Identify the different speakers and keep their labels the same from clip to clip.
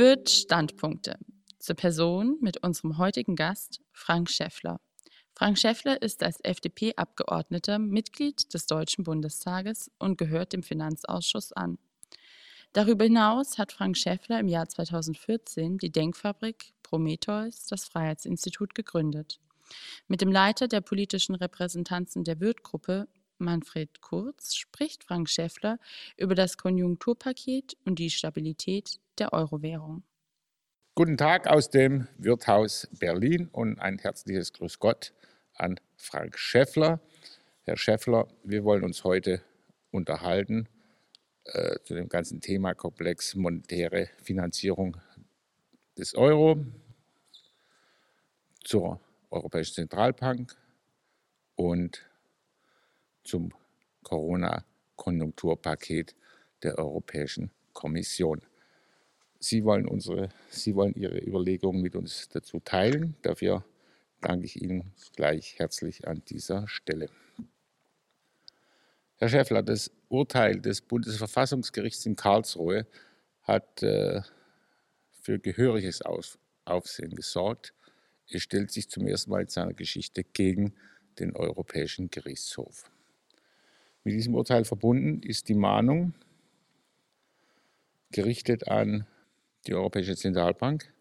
Speaker 1: Wird Standpunkte zur Person mit unserem heutigen Gast Frank Schäffler. Frank Schäffler ist als FDP-Abgeordneter Mitglied des Deutschen Bundestages und gehört dem Finanzausschuss an. Darüber hinaus hat Frank Schäffler im Jahr 2014 die Denkfabrik Prometheus, das Freiheitsinstitut, gegründet. Mit dem Leiter der politischen Repräsentanzen der Wirth-Gruppe, Manfred Kurz, spricht Frank Schäffler über das Konjunkturpaket und die Stabilität der Euro-Währung.
Speaker 2: Guten Tag aus dem Wirthaus Berlin und ein herzliches Grüß Gott an Frank Schäffler. Herr Schäffler, wir wollen uns heute unterhalten äh, zu dem ganzen Themakomplex monetäre Finanzierung des Euro, zur Europäischen Zentralbank und zum Corona-Konjunkturpaket der Europäischen Kommission. Sie wollen, unsere, Sie wollen Ihre Überlegungen mit uns dazu teilen. Dafür danke ich Ihnen gleich herzlich an dieser Stelle. Herr Schäffler, das Urteil des Bundesverfassungsgerichts in Karlsruhe hat äh, für gehöriges Auf Aufsehen gesorgt. Es stellt sich zum ersten Mal in seiner Geschichte gegen den Europäischen Gerichtshof. Mit diesem Urteil verbunden ist die Mahnung, gerichtet an die Europäische Zentralbank,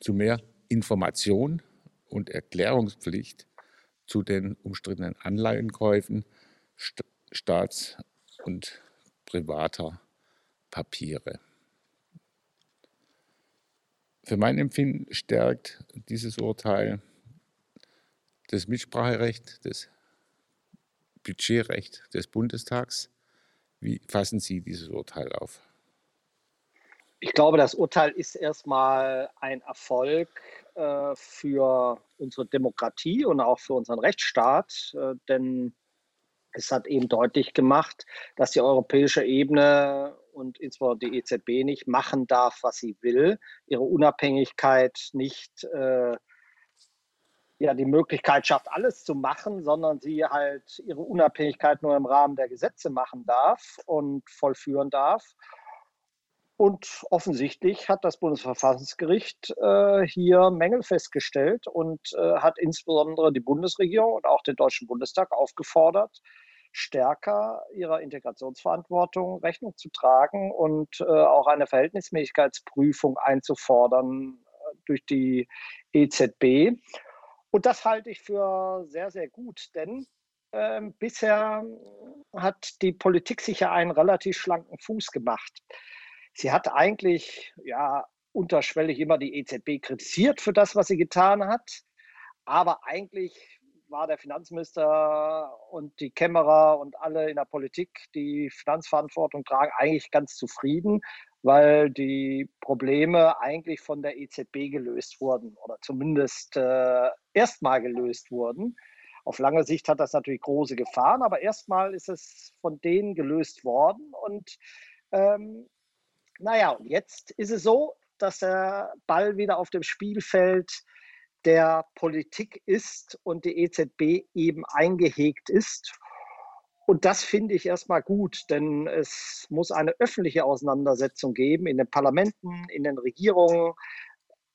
Speaker 2: zu mehr Information und Erklärungspflicht zu den umstrittenen Anleihenkäufen Staats- und privater Papiere. Für mein Empfinden stärkt dieses Urteil das Mitspracherecht, das Budgetrecht des Bundestags. Wie fassen Sie dieses Urteil auf?
Speaker 3: Ich glaube, das Urteil ist erstmal ein Erfolg äh, für unsere Demokratie und auch für unseren Rechtsstaat, äh, denn es hat eben deutlich gemacht, dass die europäische Ebene und insbesondere die EZB nicht machen darf, was sie will, ihre Unabhängigkeit nicht äh, ja, die Möglichkeit schafft, alles zu machen, sondern sie halt ihre Unabhängigkeit nur im Rahmen der Gesetze machen darf und vollführen darf. Und offensichtlich hat das Bundesverfassungsgericht äh, hier Mängel festgestellt und äh, hat insbesondere die Bundesregierung und auch den Deutschen Bundestag aufgefordert, stärker ihrer Integrationsverantwortung Rechnung zu tragen und äh, auch eine Verhältnismäßigkeitsprüfung einzufordern äh, durch die EZB. Und das halte ich für sehr, sehr gut, denn äh, bisher hat die Politik sich ja einen relativ schlanken Fuß gemacht. Sie hat eigentlich ja unterschwellig immer die EZB kritisiert für das, was sie getan hat. Aber eigentlich war der Finanzminister und die Kämmerer und alle in der Politik, die Finanzverantwortung tragen, eigentlich ganz zufrieden, weil die Probleme eigentlich von der EZB gelöst wurden oder zumindest äh, erstmal gelöst wurden. Auf lange Sicht hat das natürlich große Gefahren, aber erstmal ist es von denen gelöst worden. Und ähm, naja, und jetzt ist es so, dass der Ball wieder auf dem Spielfeld der Politik ist und die EZB eben eingehegt ist. Und das finde ich erstmal gut, denn es muss eine öffentliche Auseinandersetzung geben in den Parlamenten, in den Regierungen,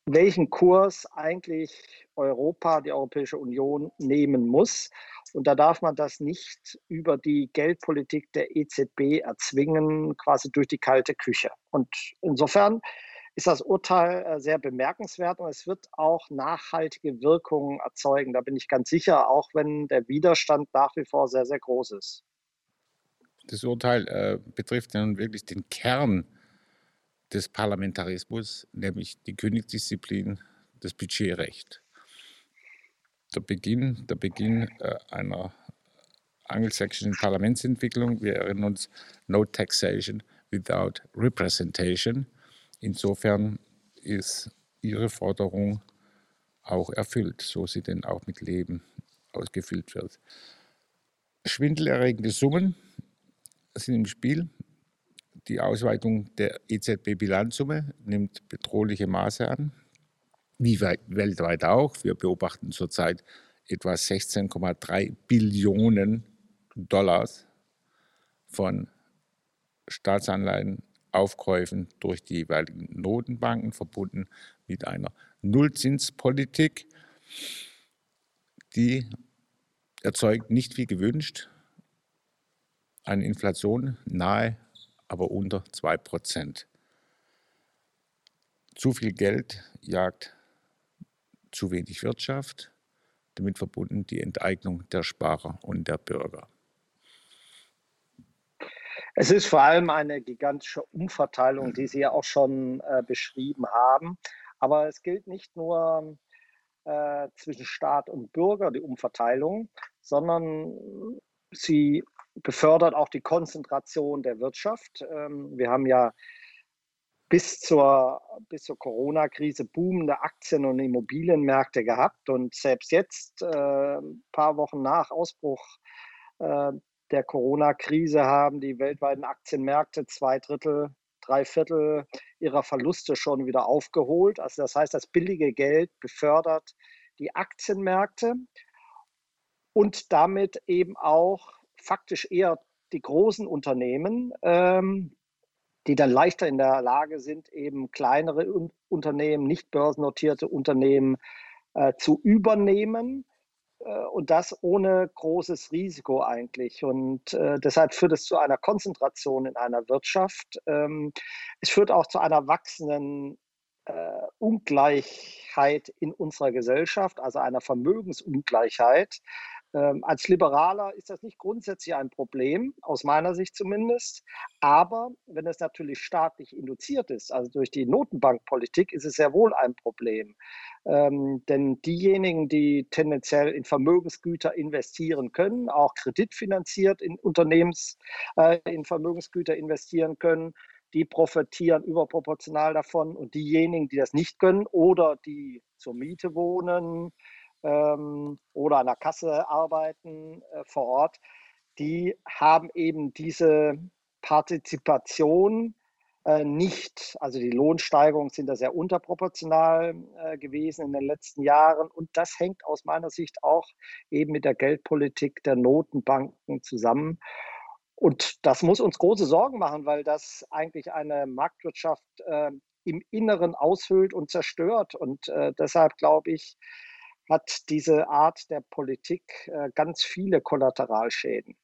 Speaker 3: welchen Kurs eigentlich Europa, die Europäische Union nehmen muss. Und da darf man das nicht über die Geldpolitik der EZB erzwingen, quasi durch die kalte Küche. Und insofern ist das Urteil äh, sehr bemerkenswert und es wird auch nachhaltige Wirkungen erzeugen. Da bin ich ganz sicher, auch wenn der Widerstand nach wie vor sehr, sehr groß ist.
Speaker 2: Das Urteil äh, betrifft ja nun wirklich den Kern des Parlamentarismus, nämlich die Königsdisziplin, das Budgetrecht. Der Beginn, der Beginn äh, einer angelsächsischen Parlamentsentwicklung. Wir erinnern uns, no taxation without representation. Insofern ist Ihre Forderung auch erfüllt, so sie denn auch mit Leben ausgefüllt wird. Schwindelerregende Summen sind im Spiel. Die Ausweitung der EZB-Bilanzsumme nimmt bedrohliche Maße an, wie weltweit auch. Wir beobachten zurzeit etwa 16,3 Billionen Dollars von Staatsanleihen Aufkäufen durch die jeweiligen Notenbanken verbunden mit einer Nullzinspolitik, die erzeugt nicht wie gewünscht eine Inflation nahe, aber unter 2 Prozent. Zu viel Geld jagt zu wenig Wirtschaft, damit verbunden die Enteignung der Sparer und der Bürger.
Speaker 3: Es ist vor allem eine gigantische Umverteilung, die Sie ja auch schon äh, beschrieben haben. Aber es gilt nicht nur äh, zwischen Staat und Bürger, die Umverteilung, sondern sie befördert auch die Konzentration der Wirtschaft. Ähm, wir haben ja bis zur, bis zur Corona-Krise boomende Aktien- und Immobilienmärkte gehabt. Und selbst jetzt, äh, ein paar Wochen nach Ausbruch äh, der Corona-Krise, haben die weltweiten Aktienmärkte zwei Drittel, drei Viertel ihrer Verluste schon wieder aufgeholt. Also das heißt, das billige Geld befördert die Aktienmärkte und damit eben auch faktisch eher die großen Unternehmen, ähm, die dann leichter in der Lage sind, eben kleinere Unternehmen, nicht börsennotierte Unternehmen äh, zu übernehmen. Äh, und das ohne großes Risiko eigentlich. Und äh, deshalb führt es zu einer Konzentration in einer Wirtschaft. Ähm, es führt auch zu einer wachsenden äh, Ungleichheit in unserer Gesellschaft, also einer Vermögensungleichheit. Ähm, als Liberaler ist das nicht grundsätzlich ein Problem, aus meiner Sicht zumindest. Aber wenn es natürlich staatlich induziert ist, also durch die Notenbankpolitik, ist es sehr wohl ein Problem. Ähm, denn diejenigen, die tendenziell in Vermögensgüter investieren können, auch kreditfinanziert in Unternehmens, äh, in Vermögensgüter investieren können, die profitieren überproportional davon. Und diejenigen, die das nicht können oder die zur Miete wohnen, ähm, oder an der Kasse arbeiten äh, vor Ort, die haben eben diese Partizipation äh, nicht. Also die Lohnsteigerungen sind da sehr unterproportional äh, gewesen in den letzten Jahren. Und das hängt aus meiner Sicht auch eben mit der Geldpolitik der Notenbanken zusammen. Und das muss uns große Sorgen machen, weil das eigentlich eine Marktwirtschaft äh, im Inneren aushöhlt und zerstört. Und deshalb glaube ich, hat diese Art der Politik äh, ganz viele Kollateralschäden.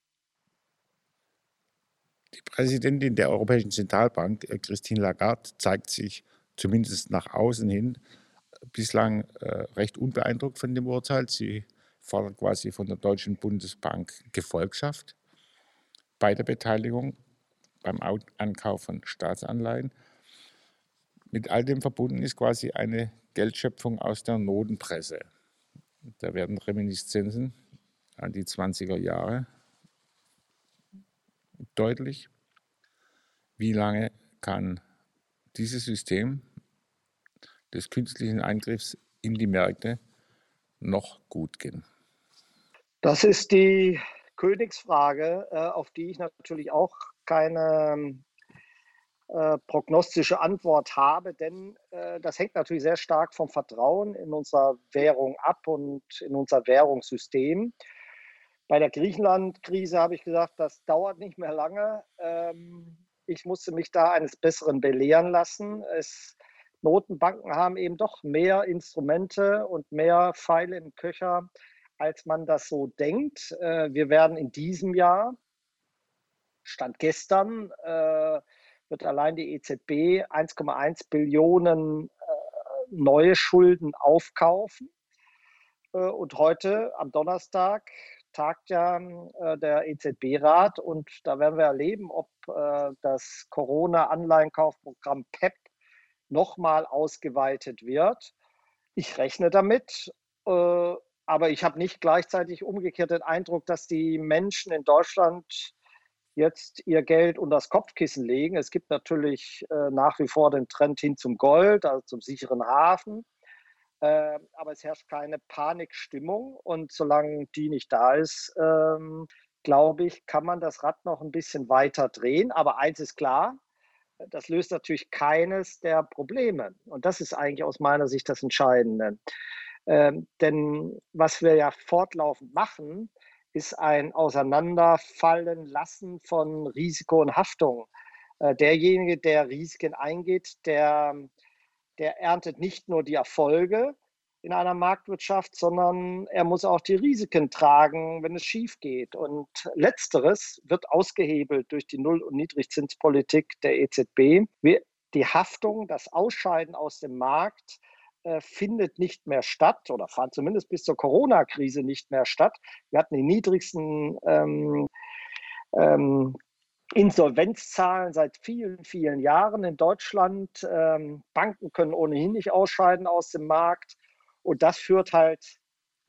Speaker 2: Die Präsidentin der Europäischen Zentralbank, äh, Christine Lagarde, zeigt sich zumindest nach außen hin bislang äh, recht unbeeindruckt von dem Urteil. Sie fordert quasi von der Deutschen Bundesbank Gefolgschaft bei der Beteiligung beim Ankauf von Staatsanleihen. Mit all dem verbunden ist quasi eine Geldschöpfung aus der Notenpresse. Da werden Reminiszenzen an die 20er Jahre deutlich. Wie lange kann dieses System des künstlichen Eingriffs in die Märkte noch gut gehen?
Speaker 3: Das ist die Königsfrage, äh, auf die ich natürlich auch keine äh, prognostische Antwort habe, denn äh, das hängt natürlich sehr stark vom Vertrauen in unserer Währung ab und in unser Währungssystem. Bei der Griechenland-Krise habe ich gesagt, das dauert nicht mehr lange. Ähm, ich musste mich da eines Besseren belehren lassen. Es, Notenbanken haben eben doch mehr Instrumente und mehr Pfeile im Köcher, als man das so denkt. Äh, wir werden in diesem Jahr, Stand gestern, äh, wird allein die EZB 1,1 Billionen äh, neue Schulden aufkaufen. Äh, und heute am Donnerstag tagt ja äh, der EZB-Rat und da werden wir erleben, ob das Corona-Anleihenkaufprogramm PEP e nochmal ausgeweitet wird. Ich rechne damit, aber ich habe nicht gleichzeitig umgekehrt den Eindruck, dass die Menschen in Deutschland jetzt ihr Geld unter das Kopfkissen legen. Es gibt natürlich äh, nach wie vor den Trend hin zum Gold, also zum sicheren Hafen. Äh, aber es herrscht keine Panikstimmung und solange die nicht da ist, ähm, glaube ich, kann man das Rad noch ein bisschen weiter drehen. Aber eins ist klar, das löst natürlich keines der Probleme. Und das ist eigentlich aus meiner Sicht das Entscheidende. Ähm, denn was wir ja fortlaufend machen, ist ein Auseinanderfallen lassen von Risiko und Haftung. Äh, derjenige, der Risiken eingeht, der, der erntet nicht nur die Erfolge in einer Marktwirtschaft, sondern er muss auch die Risiken tragen, wenn es schief geht. Und letzteres wird ausgehebelt durch die Null- und Niedrigzinspolitik der EZB. Die Haftung, das Ausscheiden aus dem Markt findet nicht mehr statt oder fand zumindest bis zur Corona-Krise nicht mehr statt. Wir hatten die niedrigsten ähm, ähm, Insolvenzzahlen seit vielen, vielen Jahren in Deutschland. Ähm, Banken können ohnehin nicht ausscheiden aus dem Markt. Und das führt halt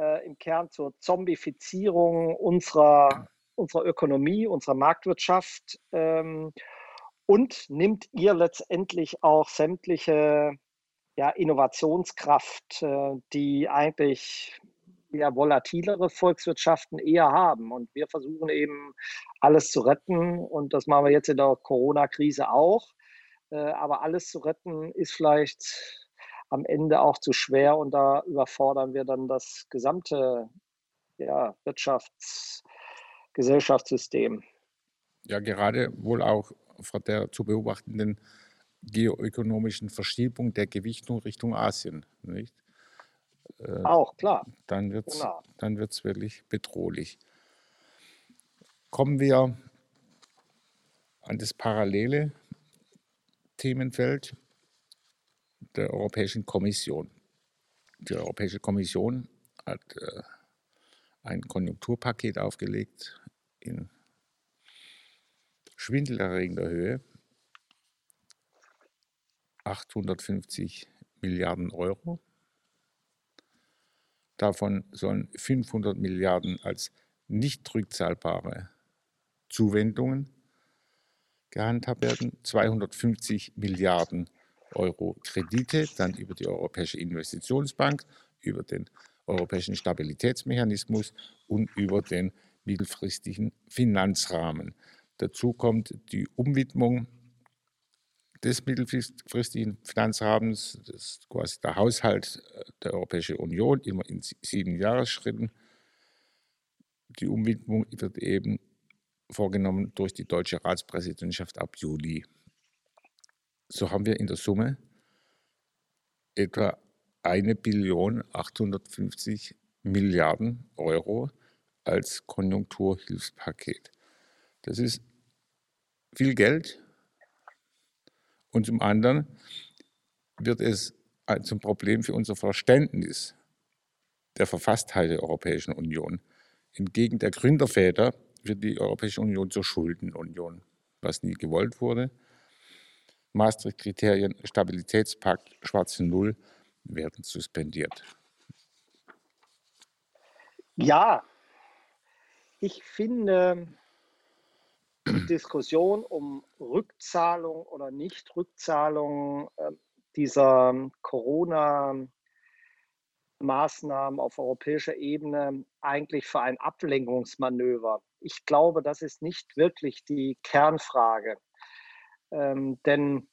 Speaker 3: äh, im Kern zur Zombifizierung unserer, unserer Ökonomie, unserer Marktwirtschaft ähm, und nimmt ihr letztendlich auch sämtliche ja, Innovationskraft, äh, die eigentlich ja, volatilere Volkswirtschaften eher haben. Und wir versuchen eben alles zu retten. Und das machen wir jetzt in der Corona-Krise auch. Äh, aber alles zu retten ist vielleicht am Ende auch zu schwer. Und da überfordern wir dann das gesamte ja, Wirtschafts-, Gesellschaftssystem.
Speaker 2: Ja, gerade wohl auch vor der zu beobachtenden geoökonomischen Verschiebung der Gewichtung Richtung Asien. Nicht?
Speaker 3: Äh, Auch, klar.
Speaker 2: Dann wird es genau. wirklich bedrohlich. Kommen wir an das parallele Themenfeld der Europäischen Kommission. Die Europäische Kommission hat äh, ein Konjunkturpaket aufgelegt in schwindelerregender Höhe 850 Milliarden Euro. Davon sollen 500 Milliarden als nicht rückzahlbare Zuwendungen gehandhabt werden, 250 Milliarden Euro Kredite, dann über die Europäische Investitionsbank, über den Europäischen Stabilitätsmechanismus und über den mittelfristigen Finanzrahmen. Dazu kommt die Umwidmung des mittelfristigen Finanzrahmens, das ist quasi der Haushalt äh, der Europäischen Union, immer in sieben Jahresschritten. Die Umwidmung wird eben vorgenommen durch die deutsche Ratspräsidentschaft ab Juli. So haben wir in der Summe etwa eine Billion 850 Milliarden Euro als Konjunkturhilfspaket. Das ist viel Geld und zum anderen wird es zum Problem für unser Verständnis der Verfasstheit der Europäischen Union. Entgegen der Gründerväter wird die Europäische Union zur Schuldenunion, was nie gewollt wurde. Maastricht-Kriterien, Stabilitätspakt, schwarze Null werden suspendiert.
Speaker 3: Ja, ich finde, die Diskussion um Rückzahlung oder Nicht-Rückzahlung äh, dieser Corona-Maßnahmen auf europäischer Ebene eigentlich für ein Ablenkungsmanöver. Ich glaube, das ist nicht wirklich die Kernfrage. Ähm, denn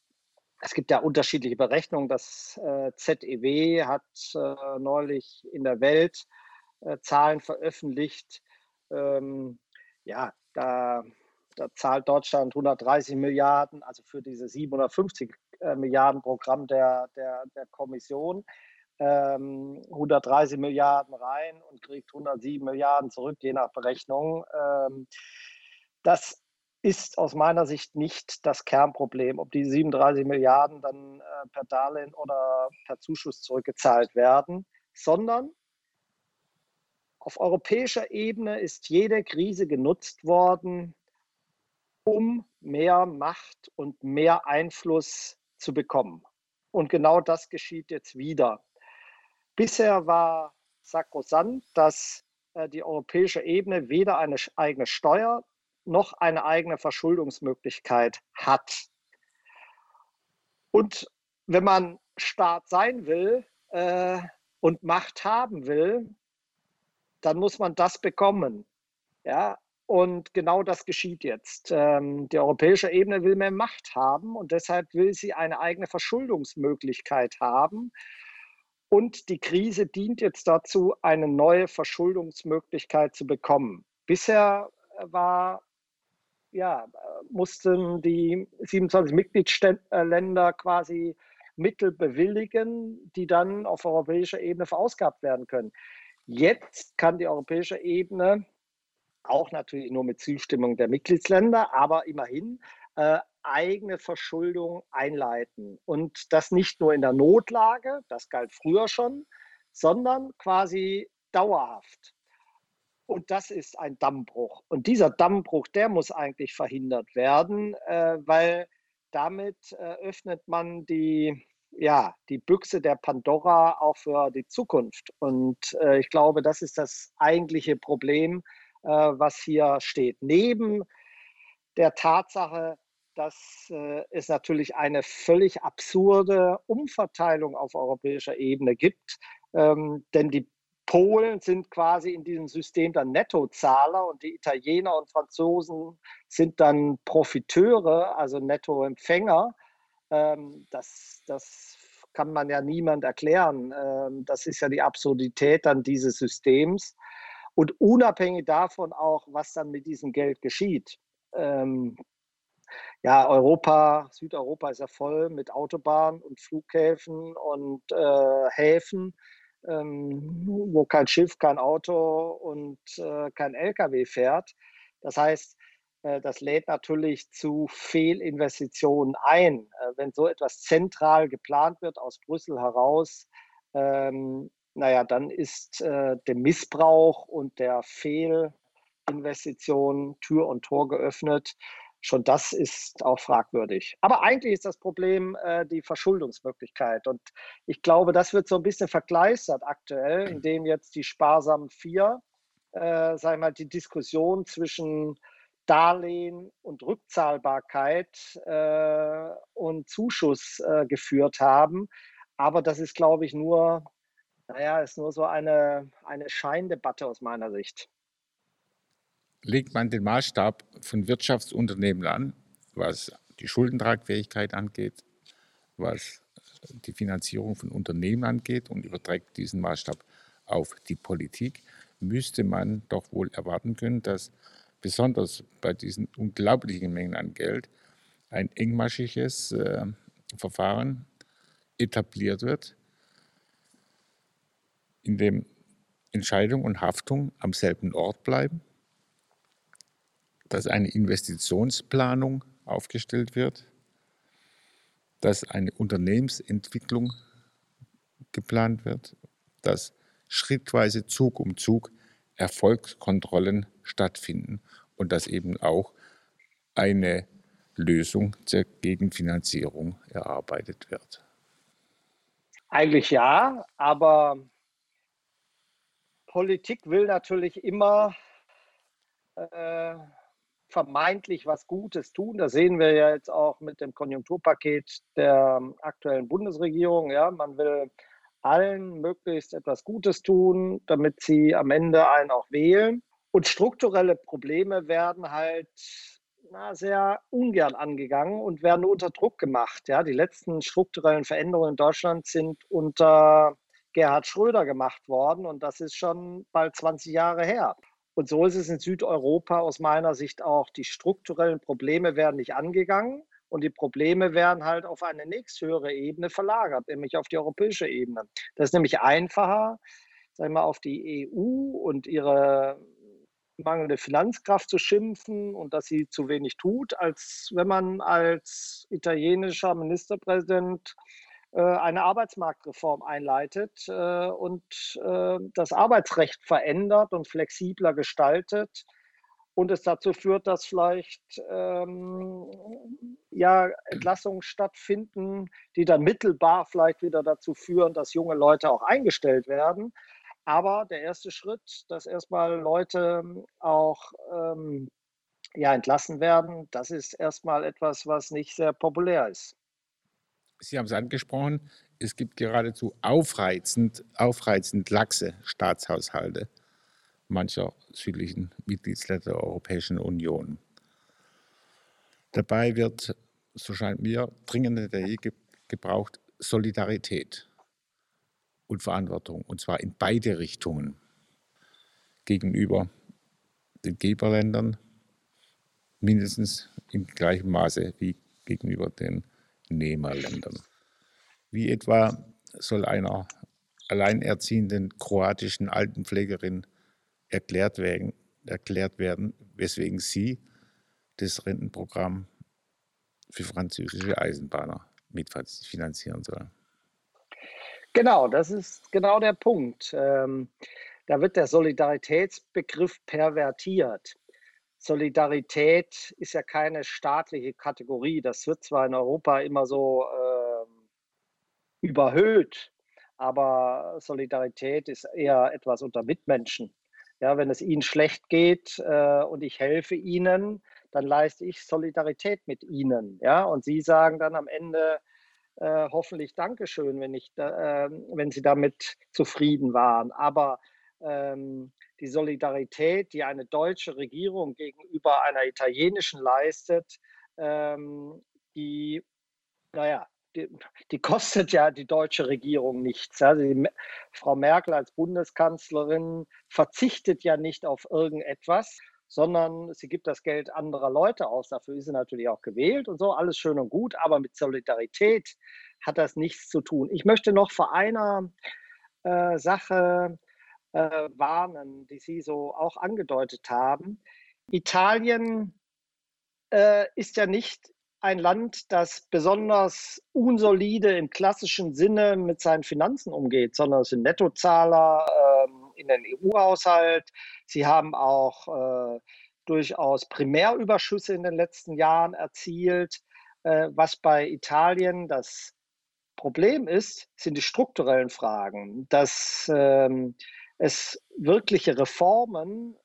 Speaker 3: es gibt ja unterschiedliche Berechnungen. Das äh, ZEW hat äh, neulich in der Welt äh, Zahlen veröffentlicht. Ähm, ja, da da zahlt Deutschland 130 Milliarden, also für diese 750 äh, Milliarden Programm der, der, der Kommission, ähm, 130 Milliarden rein und kriegt 107 Milliarden zurück, je nach Berechnung. Ähm, das ist aus meiner Sicht nicht das Kernproblem, ob die 37 Milliarden dann äh, per Darlehen oder per Zuschuss zurückgezahlt werden, sondern auf europäischer Ebene ist jede Krise genutzt worden, um mehr Macht und mehr Einfluss zu bekommen. Und genau das geschieht jetzt wieder. Bisher war sakrosant, dass äh, die europäische Ebene weder eine eigene Steuer noch eine eigene Verschuldungsmöglichkeit hat. Und wenn man Staat sein will äh, und Macht haben will, dann muss man das bekommen. Ja, und genau das geschieht jetzt. Ähm, die europäische Ebene will mehr Macht haben und deshalb will sie eine eigene Verschuldungsmöglichkeit haben. Und die Krise dient jetzt dazu, eine neue Verschuldungsmöglichkeit zu bekommen. Bisher war, ja, mussten die 27 Mitgliedsländer quasi Mittel bewilligen, die dann auf europäischer Ebene verausgabt werden können. Jetzt kann die europäische Ebene auch natürlich nur mit Zustimmung der Mitgliedsländer, aber immerhin äh, eigene Verschuldung einleiten. Und das nicht nur in der Notlage, das galt früher schon, sondern quasi dauerhaft. Und das ist ein Dammbruch. Und dieser Dammbruch, der muss eigentlich verhindert werden, äh, weil damit äh, öffnet man die, ja, die Büchse der Pandora auch für die Zukunft. Und äh, ich glaube, das ist das eigentliche Problem, äh, was hier steht. Neben der Tatsache, dass äh, es natürlich eine völlig absurde Umverteilung auf europäischer Ebene gibt. Ähm, denn die Polen sind quasi in diesem System dann Nettozahler und die Italiener und Franzosen sind dann Profiteure, also Nettoempfänger. Ähm, das, das kann man ja niemand erklären. Ähm, das ist ja die Absurdität dann dieses Systems. Und unabhängig davon auch, was dann mit diesem Geld geschieht. Ähm, ja, Europa, Südeuropa ist ja voll mit Autobahnen und Flughäfen und äh, Häfen, ähm, wo kein Schiff, kein Auto und äh, kein LKW fährt. Das heißt, äh, das lädt natürlich zu Fehlinvestitionen ein. Äh, wenn so etwas zentral geplant wird aus Brüssel heraus, ähm, naja, dann ist äh, der Missbrauch und der Fehlinvestition Tür und Tor geöffnet. Schon das ist auch fragwürdig. Aber eigentlich ist das Problem äh, die Verschuldungsmöglichkeit. Und ich glaube, das wird so ein bisschen vergleistert aktuell, indem jetzt die sparsamen vier, äh, sagen wir mal, die Diskussion zwischen Darlehen und Rückzahlbarkeit äh, und Zuschuss äh, geführt haben. Aber das ist, glaube ich, nur, naja, ist nur so eine, eine Scheindebatte aus meiner Sicht.
Speaker 2: Legt man den Maßstab von Wirtschaftsunternehmen an, was die Schuldentragfähigkeit angeht, was die Finanzierung von Unternehmen angeht und überträgt diesen Maßstab auf die Politik, müsste man doch wohl erwarten können, dass besonders bei diesen unglaublichen Mengen an Geld ein engmaschiges äh, Verfahren etabliert wird, in dem Entscheidung und Haftung am selben Ort bleiben dass eine Investitionsplanung aufgestellt wird, dass eine Unternehmensentwicklung geplant wird, dass schrittweise Zug um Zug Erfolgskontrollen stattfinden und dass eben auch eine Lösung zur Gegenfinanzierung erarbeitet wird.
Speaker 3: Eigentlich ja, aber Politik will natürlich immer äh, vermeintlich was Gutes tun. Das sehen wir ja jetzt auch mit dem Konjunkturpaket der aktuellen Bundesregierung. Ja, man will allen möglichst etwas Gutes tun, damit sie am Ende einen auch wählen. Und strukturelle Probleme werden halt na, sehr ungern angegangen und werden unter Druck gemacht. Ja, die letzten strukturellen Veränderungen in Deutschland sind unter Gerhard Schröder gemacht worden und das ist schon bald 20 Jahre her. Und so ist es in Südeuropa aus meiner Sicht auch. Die strukturellen Probleme werden nicht angegangen und die Probleme werden halt auf eine nächsthöhere Ebene verlagert, nämlich auf die europäische Ebene. Das ist nämlich einfacher, sagen wir, auf die EU und ihre mangelnde Finanzkraft zu schimpfen und dass sie zu wenig tut, als wenn man als italienischer Ministerpräsident eine Arbeitsmarktreform einleitet äh, und äh, das Arbeitsrecht verändert und flexibler gestaltet und es dazu führt, dass vielleicht ähm, ja, Entlassungen stattfinden, die dann mittelbar vielleicht wieder dazu führen, dass junge Leute auch eingestellt werden. Aber der erste Schritt, dass erstmal Leute auch ähm, ja, entlassen werden, das ist erstmal etwas, was nicht sehr populär ist.
Speaker 2: Sie haben es angesprochen, es gibt geradezu aufreizend, aufreizend laxe Staatshaushalte mancher südlichen Mitgliedsländer der Europäischen Union. Dabei wird, so scheint mir, dringender denn je gebraucht Solidarität und Verantwortung, und zwar in beide Richtungen gegenüber den Geberländern, mindestens im gleichen Maße wie gegenüber den Nehmerländern. Wie etwa soll einer alleinerziehenden kroatischen Altenpflegerin erklärt werden, erklärt werden, weswegen sie das Rentenprogramm für französische Eisenbahner mitfinanzieren soll.
Speaker 3: Genau, das ist genau der Punkt. Ähm, da wird der Solidaritätsbegriff pervertiert. Solidarität ist ja keine staatliche Kategorie. Das wird zwar in Europa immer so äh, überhöht, aber Solidarität ist eher etwas unter Mitmenschen. Ja, wenn es ihnen schlecht geht äh, und ich helfe ihnen, dann leiste ich Solidarität mit ihnen. Ja, und sie sagen dann am Ende äh, hoffentlich Dankeschön, wenn, ich da, äh, wenn sie damit zufrieden waren. Aber die Solidarität, die eine deutsche Regierung gegenüber einer italienischen leistet, ähm, die, naja, die, die, kostet ja die deutsche Regierung nichts. Also die, Frau Merkel als Bundeskanzlerin verzichtet ja nicht auf irgendetwas, sondern sie gibt das Geld anderer Leute aus. Dafür ist sie natürlich auch gewählt und so, alles schön und gut, aber mit Solidarität hat das nichts zu tun. Ich möchte noch vor einer äh, Sache äh, warnen, die Sie so auch angedeutet haben. Italien äh, ist ja nicht ein Land, das besonders unsolide im klassischen Sinne mit seinen Finanzen umgeht, sondern es sind Nettozahler ähm, in den EU-Haushalt. Sie haben auch äh, durchaus Primärüberschüsse in den letzten Jahren erzielt. Äh, was bei Italien das Problem ist, sind die strukturellen Fragen. Dass ähm, es wirkliche Reformen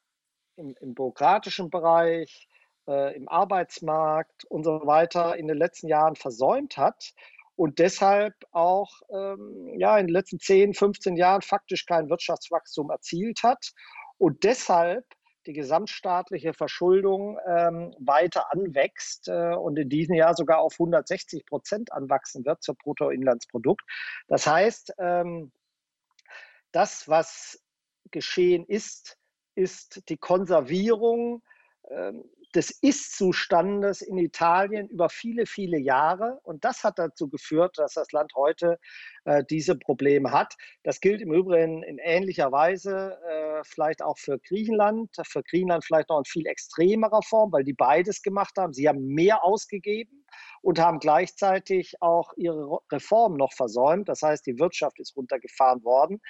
Speaker 3: im, im bürokratischen Bereich, äh, im Arbeitsmarkt und so weiter in den letzten Jahren versäumt hat und deshalb auch ähm, ja, in den letzten 10, 15 Jahren faktisch kein Wirtschaftswachstum erzielt hat und deshalb die gesamtstaatliche Verschuldung ähm, weiter anwächst äh, und in diesem Jahr sogar auf 160 Prozent anwachsen wird zur Bruttoinlandsprodukt. Das heißt, ähm, das, was geschehen ist, ist die Konservierung ähm, des Ist-Zustandes in Italien über viele, viele Jahre. Und das hat dazu geführt, dass das Land heute äh, diese Probleme hat. Das gilt im Übrigen in ähnlicher Weise äh, vielleicht auch für Griechenland. Für Griechenland vielleicht noch in viel extremerer Form, weil die beides gemacht haben. Sie haben mehr ausgegeben und haben gleichzeitig auch ihre Reformen noch versäumt. Das heißt, die Wirtschaft ist runtergefahren worden.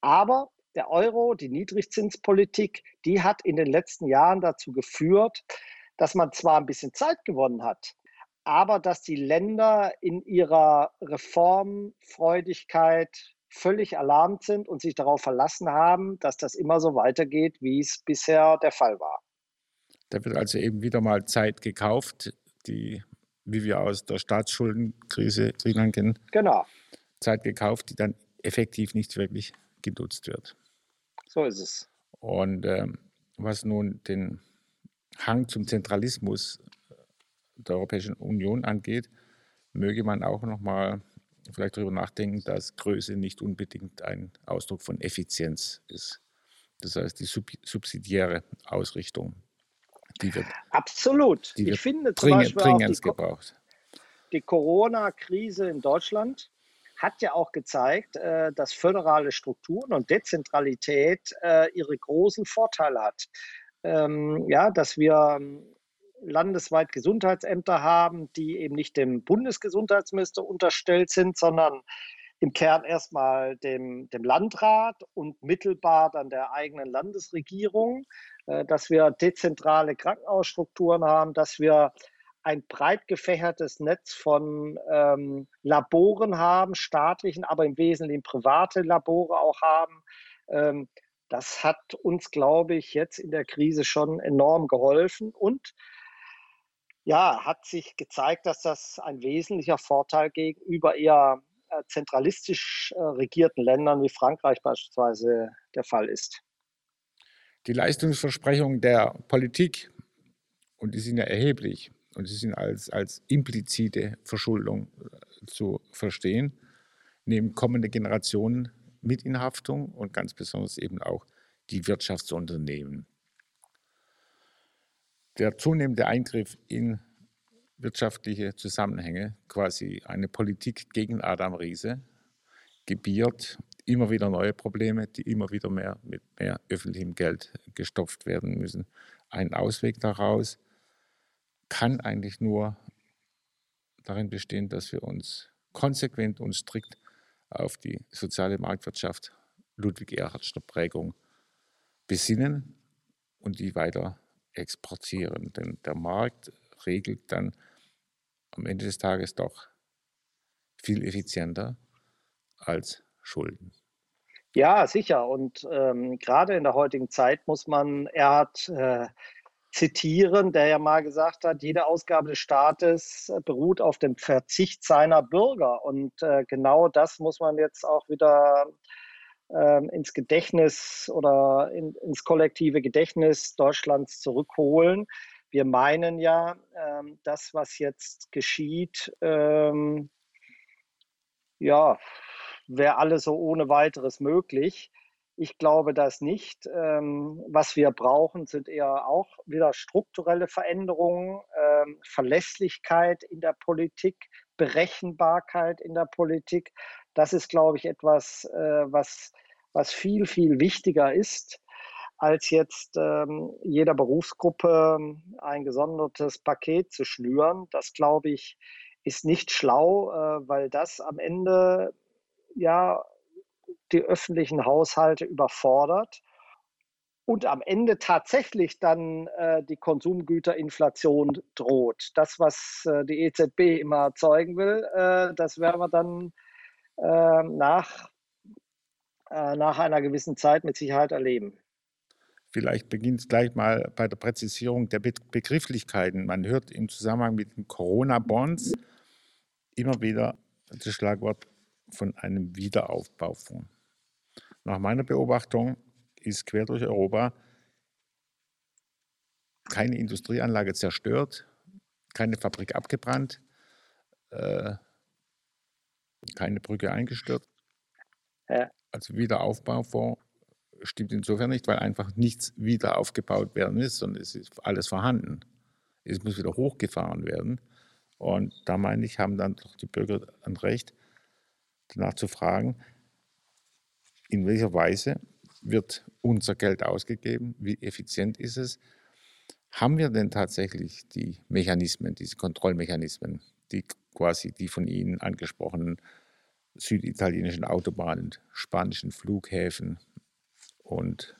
Speaker 3: Aber der Euro, die Niedrigzinspolitik, die hat in den letzten Jahren dazu geführt, dass man zwar ein bisschen Zeit gewonnen hat, aber dass die Länder in ihrer Reformfreudigkeit völlig alarmt sind und sich darauf verlassen haben, dass das immer so weitergeht, wie es bisher der Fall war.
Speaker 2: Da wird also eben wieder mal Zeit gekauft, die, wie wir aus der Staatsschuldenkrise Griechenland kennen,
Speaker 3: genau.
Speaker 2: Zeit gekauft, die dann effektiv nicht wirklich genutzt wird.
Speaker 3: So ist es.
Speaker 2: Und ähm, was nun den Hang zum Zentralismus der Europäischen Union angeht, möge man auch noch mal vielleicht darüber nachdenken, dass Größe nicht unbedingt ein Ausdruck von Effizienz ist. Das heißt, die sub subsidiäre Ausrichtung, die wird
Speaker 3: absolut.
Speaker 2: Die wird
Speaker 3: ich finde
Speaker 2: dringend, dringend gebraucht.
Speaker 3: Die Corona-Krise in Deutschland hat ja auch gezeigt, äh, dass föderale Strukturen und Dezentralität äh, ihre großen Vorteile hat. Ähm, ja, dass wir ähm, landesweit Gesundheitsämter haben, die eben nicht dem Bundesgesundheitsminister unterstellt sind, sondern im Kern erstmal dem, dem Landrat und mittelbar dann der eigenen Landesregierung, äh, dass wir dezentrale Krankenhausstrukturen haben, dass wir ein breit gefächertes Netz von ähm, Laboren haben, staatlichen, aber im Wesentlichen private Labore auch haben. Ähm, das hat uns, glaube ich, jetzt in der Krise schon enorm geholfen und ja, hat sich gezeigt, dass das ein wesentlicher Vorteil gegenüber eher äh, zentralistisch äh, regierten Ländern wie Frankreich beispielsweise der Fall ist.
Speaker 2: Die Leistungsversprechungen der Politik, und die sind ja erheblich, und sie sind als, als implizite Verschuldung äh, zu verstehen, nehmen kommende Generationen mit in Haftung und ganz besonders eben auch die Wirtschaftsunternehmen. Der zunehmende Eingriff in wirtschaftliche Zusammenhänge, quasi eine Politik gegen Adam Riese, gebiert immer wieder neue Probleme, die immer wieder mehr mit mehr öffentlichem Geld gestopft werden müssen. Ein Ausweg daraus kann eigentlich nur darin bestehen, dass wir uns konsequent und strikt auf die soziale Marktwirtschaft Ludwig Erhardscher Prägung besinnen und die weiter exportieren. Denn der Markt regelt dann am Ende des Tages doch viel effizienter als Schulden.
Speaker 3: Ja, sicher. Und ähm, gerade in der heutigen Zeit muss man Erhard äh, zitieren, der ja mal gesagt hat, jede Ausgabe des Staates beruht auf dem Verzicht seiner Bürger. Und äh, genau das muss man jetzt auch wieder ähm, ins Gedächtnis oder in, ins kollektive Gedächtnis Deutschlands zurückholen. Wir meinen ja, ähm, das, was jetzt geschieht, ähm, ja, wäre alles so ohne weiteres möglich. Ich glaube das nicht. Ähm, was wir brauchen, sind eher auch wieder strukturelle Veränderungen, ähm, Verlässlichkeit in der Politik, Berechenbarkeit in der Politik. Das ist, glaube ich, etwas, äh, was, was viel, viel wichtiger ist, als jetzt ähm, jeder Berufsgruppe ein gesondertes Paket zu schnüren. Das, glaube ich, ist nicht schlau, äh, weil das am Ende ja die öffentlichen Haushalte überfordert und am Ende tatsächlich dann äh, die Konsumgüterinflation droht. Das, was äh, die EZB immer erzeugen will, äh, das werden wir dann äh, nach, äh, nach einer gewissen Zeit mit Sicherheit erleben.
Speaker 2: Vielleicht beginnt es gleich mal bei der Präzisierung der Be Begrifflichkeiten. Man hört im Zusammenhang mit den Corona-Bonds immer wieder das Schlagwort von einem Wiederaufbaufonds. Nach meiner Beobachtung ist quer durch Europa keine Industrieanlage zerstört, keine Fabrik abgebrannt, äh, keine Brücke eingestürzt. Ja. Also Wiederaufbaufonds stimmt insofern nicht, weil einfach nichts wieder aufgebaut werden ist, sondern es ist alles vorhanden. Es muss wieder hochgefahren werden. Und da meine ich, haben dann doch die Bürger ein Recht, danach zu fragen, in welcher Weise wird unser Geld ausgegeben, wie effizient ist es, haben wir denn tatsächlich die Mechanismen, diese Kontrollmechanismen, die quasi die von Ihnen angesprochenen süditalienischen Autobahnen, spanischen Flughäfen und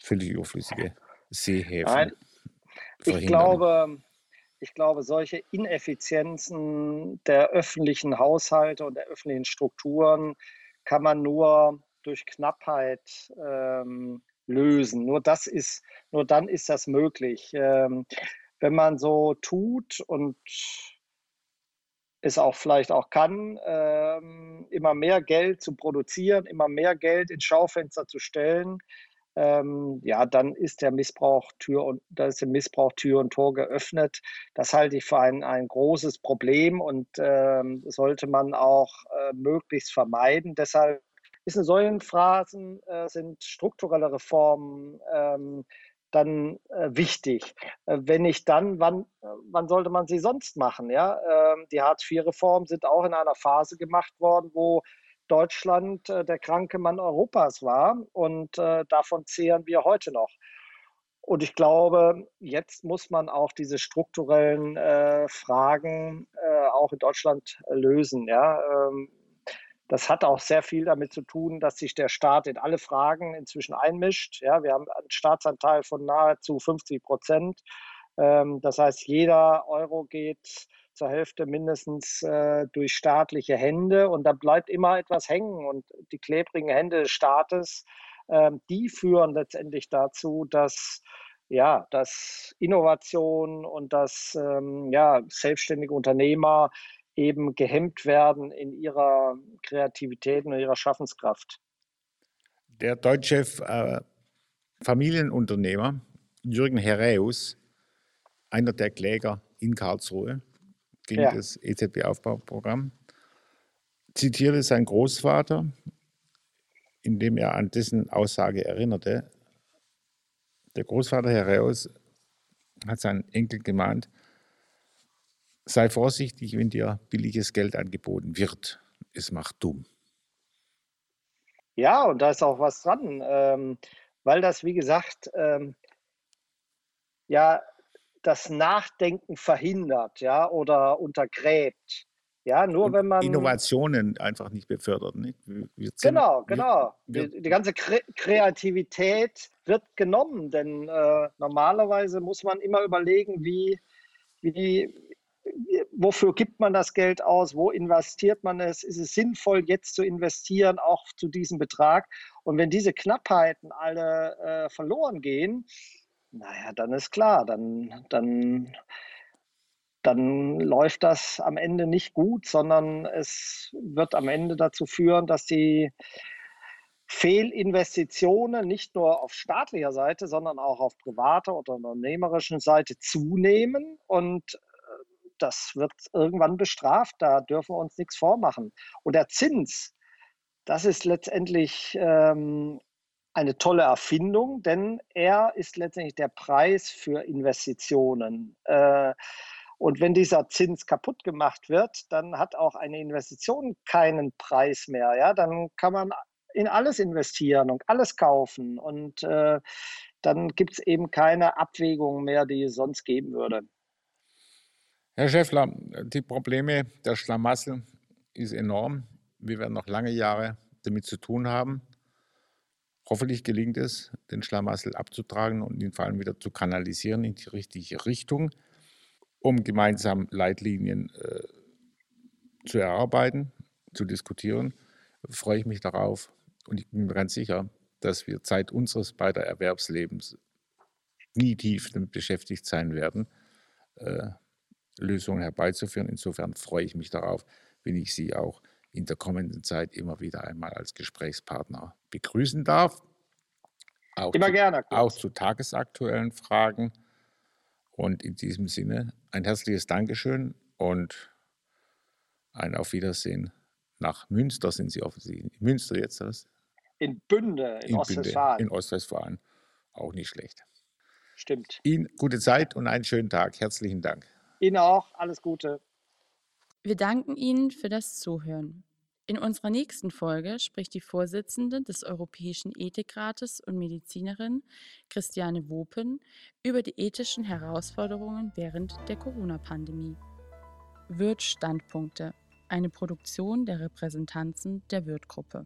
Speaker 2: völlig überflüssige Seehäfen? Nein,
Speaker 3: ich glaube, ich glaube, solche Ineffizienzen der öffentlichen Haushalte und der öffentlichen Strukturen kann man nur durch Knappheit ähm, lösen. Nur das ist, nur dann ist das möglich. Ähm, wenn man so tut und es auch vielleicht auch kann, ähm, immer mehr Geld zu produzieren, immer mehr Geld ins Schaufenster zu stellen, ähm, ja, dann ist der Missbrauch Tür und da ist der Missbrauch Tür und Tor geöffnet. Das halte ich für ein, ein großes Problem und ähm, sollte man auch äh, möglichst vermeiden. Deshalb ist in solchen Phrasen äh, sind strukturelle Reformen ähm, dann äh, wichtig. Äh, wenn nicht dann, wann, äh, wann sollte man sie sonst machen? Ja? Ähm, die Hartz-IV-Reformen sind auch in einer Phase gemacht worden, wo Deutschland äh, der kranke Mann Europas war. Und äh, davon zehren wir heute noch. Und ich glaube, jetzt muss man auch diese strukturellen äh, Fragen äh, auch in Deutschland lösen. Ja? Ähm, das hat auch sehr viel damit zu tun, dass sich der Staat in alle Fragen inzwischen einmischt. Ja, wir haben einen Staatsanteil von nahezu 50 Prozent. Ähm, das heißt, jeder Euro geht zur Hälfte mindestens äh, durch staatliche Hände und da bleibt immer etwas hängen und die klebrigen Hände des Staates, äh, die führen letztendlich dazu, dass ja, dass Innovation und dass ähm, ja, selbstständige Unternehmer eben gehemmt werden in ihrer Kreativität und ihrer Schaffenskraft.
Speaker 2: Der deutsche äh, Familienunternehmer Jürgen Herreus, einer der Kläger in Karlsruhe, gegen ja. das EZB-Aufbauprogramm, zitierte seinen Großvater, indem er an dessen Aussage erinnerte. Der Großvater Herreus hat seinen Enkel gemahnt, sei vorsichtig, wenn dir billiges Geld angeboten wird. Es macht dumm.
Speaker 3: Ja, und da ist auch was dran, ähm, weil das, wie gesagt, ähm, ja, das Nachdenken verhindert, ja, oder untergräbt. Ja, nur
Speaker 2: Und
Speaker 3: wenn man.
Speaker 2: Innovationen einfach nicht befördert. Wir sind,
Speaker 3: Genau, genau.
Speaker 2: Wir,
Speaker 3: Die, die ganze Kre Kreativität wird genommen, denn äh, normalerweise muss man immer überlegen, wie, wie, wie, wofür gibt man das Geld aus, wo investiert man es, ist es sinnvoll, jetzt zu investieren, auch zu diesem Betrag. Und wenn diese Knappheiten alle äh, verloren gehen, naja, dann ist klar, dann, dann, dann läuft das am Ende nicht gut, sondern es wird am Ende dazu führen, dass die Fehlinvestitionen nicht nur auf staatlicher Seite, sondern auch auf privater oder unternehmerischen Seite zunehmen. Und äh, das wird irgendwann bestraft. Da dürfen wir uns nichts vormachen. Und der Zins, das ist letztendlich ähm, eine tolle Erfindung, denn er ist letztendlich der Preis für Investitionen. Äh, und wenn dieser Zins kaputt gemacht wird, dann hat auch eine Investition keinen Preis mehr. Ja? Dann kann man in alles investieren und alles kaufen. Und äh, dann gibt es eben keine Abwägung mehr, die es sonst geben würde.
Speaker 2: Herr Schäffler, die Probleme der Schlamassel ist enorm. Wir werden noch lange Jahre damit zu tun haben. Hoffentlich gelingt es, den Schlamassel abzutragen und ihn vor allem wieder zu kanalisieren in die richtige Richtung, um gemeinsam Leitlinien äh, zu erarbeiten, zu diskutieren. Freue ich mich darauf und ich bin mir ganz sicher, dass wir Zeit unseres beider Erwerbslebens nie tief damit beschäftigt sein werden, äh, Lösungen herbeizuführen. Insofern freue ich mich darauf, wenn ich Sie auch in der kommenden Zeit immer wieder einmal als Gesprächspartner begrüßen darf.
Speaker 3: Auch immer
Speaker 2: zu,
Speaker 3: gerne.
Speaker 2: Auch zu tagesaktuellen Fragen. Und in diesem Sinne ein herzliches Dankeschön und ein Auf Wiedersehen nach Münster. Sind Sie offensichtlich in Münster jetzt? Das?
Speaker 3: In Bünde, in, in Ostwestfalen.
Speaker 2: In Ostwestfalen. Auch nicht schlecht.
Speaker 3: Stimmt.
Speaker 2: Ihnen gute Zeit und einen schönen Tag. Herzlichen Dank.
Speaker 3: Ihnen auch. Alles Gute.
Speaker 1: Wir danken Ihnen für das Zuhören. In unserer nächsten Folge spricht die Vorsitzende des Europäischen Ethikrates und Medizinerin Christiane Wopen über die ethischen Herausforderungen während der Corona-Pandemie. Wirt Standpunkte, eine Produktion der Repräsentanzen der Wirt-Gruppe.